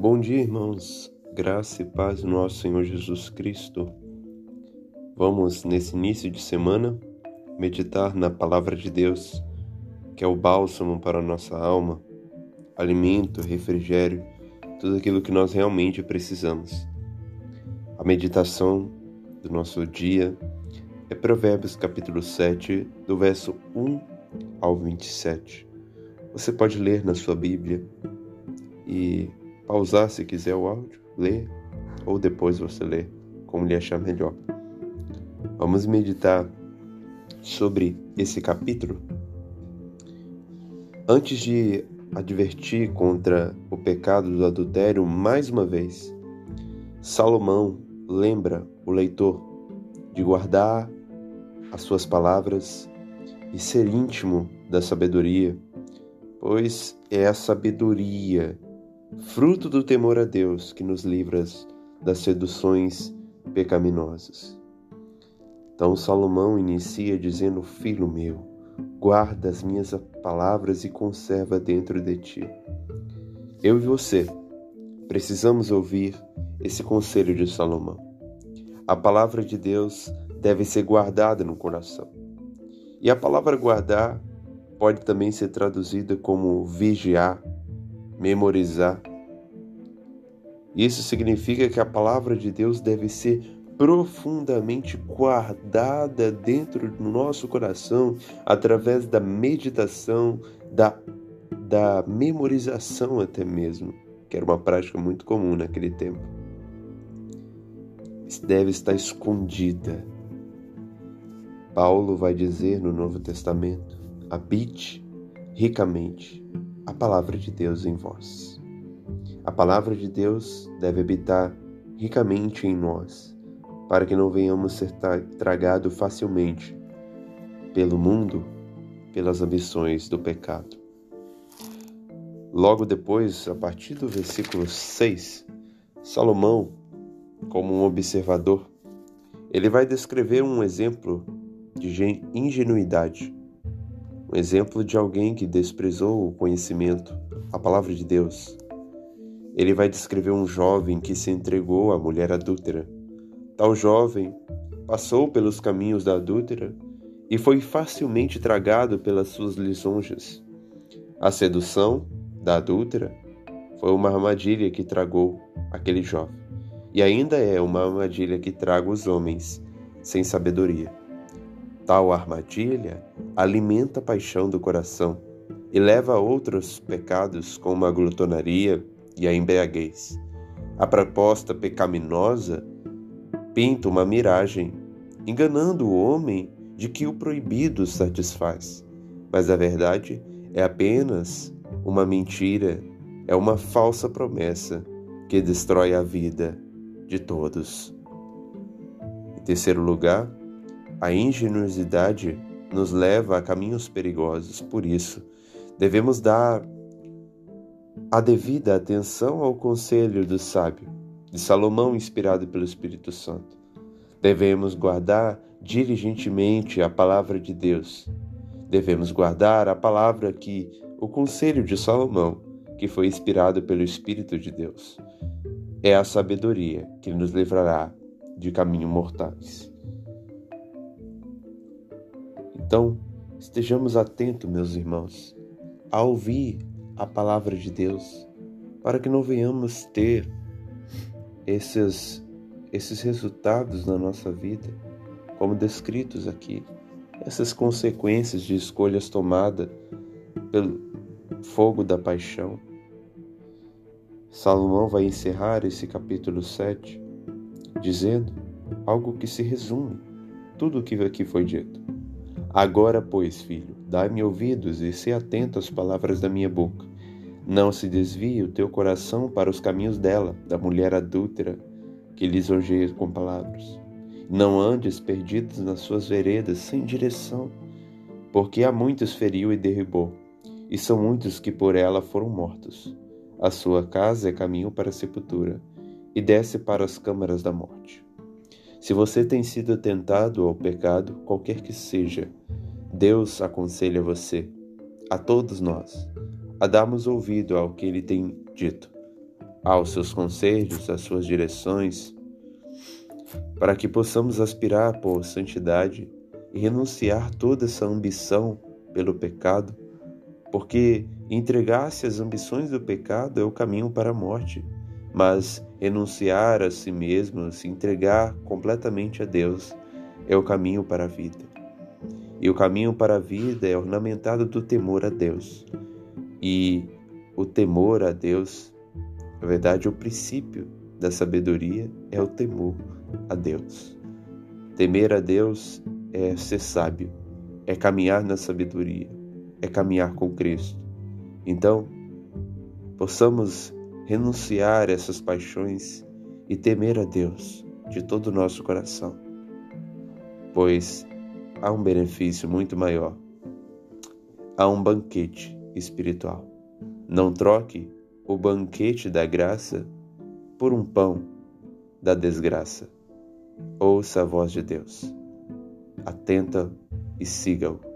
Bom dia, irmãos. Graça e paz no nosso Senhor Jesus Cristo. Vamos, nesse início de semana, meditar na palavra de Deus, que é o bálsamo para a nossa alma, alimento, refrigério, tudo aquilo que nós realmente precisamos. A meditação do nosso dia é Provérbios capítulo 7, do verso 1 ao 27. Você pode ler na sua Bíblia e pausar se quiser o áudio, ler, ou depois você lê, como lhe achar melhor. Vamos meditar sobre esse capítulo. Antes de advertir contra o pecado do adultério mais uma vez, Salomão lembra o leitor de guardar as suas palavras e ser íntimo da sabedoria, pois é a sabedoria, fruto do temor a Deus, que nos livra das seduções pecaminosas. Então Salomão inicia dizendo: Filho meu, guarda as minhas palavras e conserva dentro de ti. Eu e você precisamos ouvir esse conselho de Salomão. A palavra de Deus deve ser guardada no coração. E a palavra guardar pode também ser traduzida como vigiar, memorizar. Isso significa que a palavra de Deus deve ser profundamente guardada dentro do nosso coração através da meditação, da, da memorização até mesmo, que era uma prática muito comum naquele tempo. Deve estar escondida Paulo vai dizer no Novo Testamento: habite ricamente a palavra de Deus em vós. A palavra de Deus deve habitar ricamente em nós, para que não venhamos ser tragados facilmente pelo mundo, pelas ambições do pecado. Logo depois, a partir do versículo 6, Salomão, como um observador, ele vai descrever um exemplo de ingenuidade. Um exemplo de alguém que desprezou o conhecimento, a palavra de Deus. Ele vai descrever um jovem que se entregou à mulher adúltera. Tal jovem passou pelos caminhos da adúltera e foi facilmente tragado pelas suas lisonjas. A sedução da adúltera foi uma armadilha que tragou aquele jovem, e ainda é uma armadilha que traga os homens sem sabedoria. Tal armadilha alimenta a paixão do coração e leva a outros pecados como a glutonaria e a embriaguez. A proposta pecaminosa pinta uma miragem, enganando o homem de que o proibido satisfaz. Mas a verdade é apenas uma mentira, é uma falsa promessa que destrói a vida de todos. Em terceiro lugar, a ingenuidade nos leva a caminhos perigosos, por isso, devemos dar a devida atenção ao conselho do sábio, de Salomão, inspirado pelo Espírito Santo. Devemos guardar diligentemente a palavra de Deus. Devemos guardar a palavra que o conselho de Salomão, que foi inspirado pelo Espírito de Deus. É a sabedoria que nos livrará de caminhos mortais. Então, estejamos atentos, meus irmãos, a ouvir a palavra de Deus, para que não venhamos ter esses, esses resultados na nossa vida, como descritos aqui, essas consequências de escolhas tomadas pelo fogo da paixão. Salomão vai encerrar esse capítulo 7 dizendo algo que se resume tudo o que aqui foi dito. Agora, pois, filho, dai-me ouvidos e se atento às palavras da minha boca. Não se desvie o teu coração para os caminhos dela, da mulher adúltera, que lisonjeia com palavras. Não andes perdidos nas suas veredas, sem direção, porque há muitos feriu e derribou, e são muitos que por ela foram mortos. A sua casa é caminho para a sepultura, e desce para as câmaras da morte. Se você tem sido tentado ao pecado, qualquer que seja, Deus aconselha você, a todos nós, a darmos ouvido ao que Ele tem dito. aos seus conselhos, às suas direções, para que possamos aspirar por santidade e renunciar toda essa ambição pelo pecado, porque entregar-se às ambições do pecado é o caminho para a morte, mas renunciar a si mesmo, se entregar completamente a Deus, é o caminho para a vida. E o caminho para a vida é ornamentado do temor a Deus. E o temor a Deus, na verdade, o princípio da sabedoria é o temor a Deus. Temer a Deus é ser sábio, é caminhar na sabedoria, é caminhar com Cristo. Então, possamos renunciar a essas paixões e temer a Deus de todo o nosso coração, pois há um benefício muito maior. Há um banquete espiritual. Não troque o banquete da graça por um pão da desgraça. Ouça a voz de Deus. Atenta e siga-o.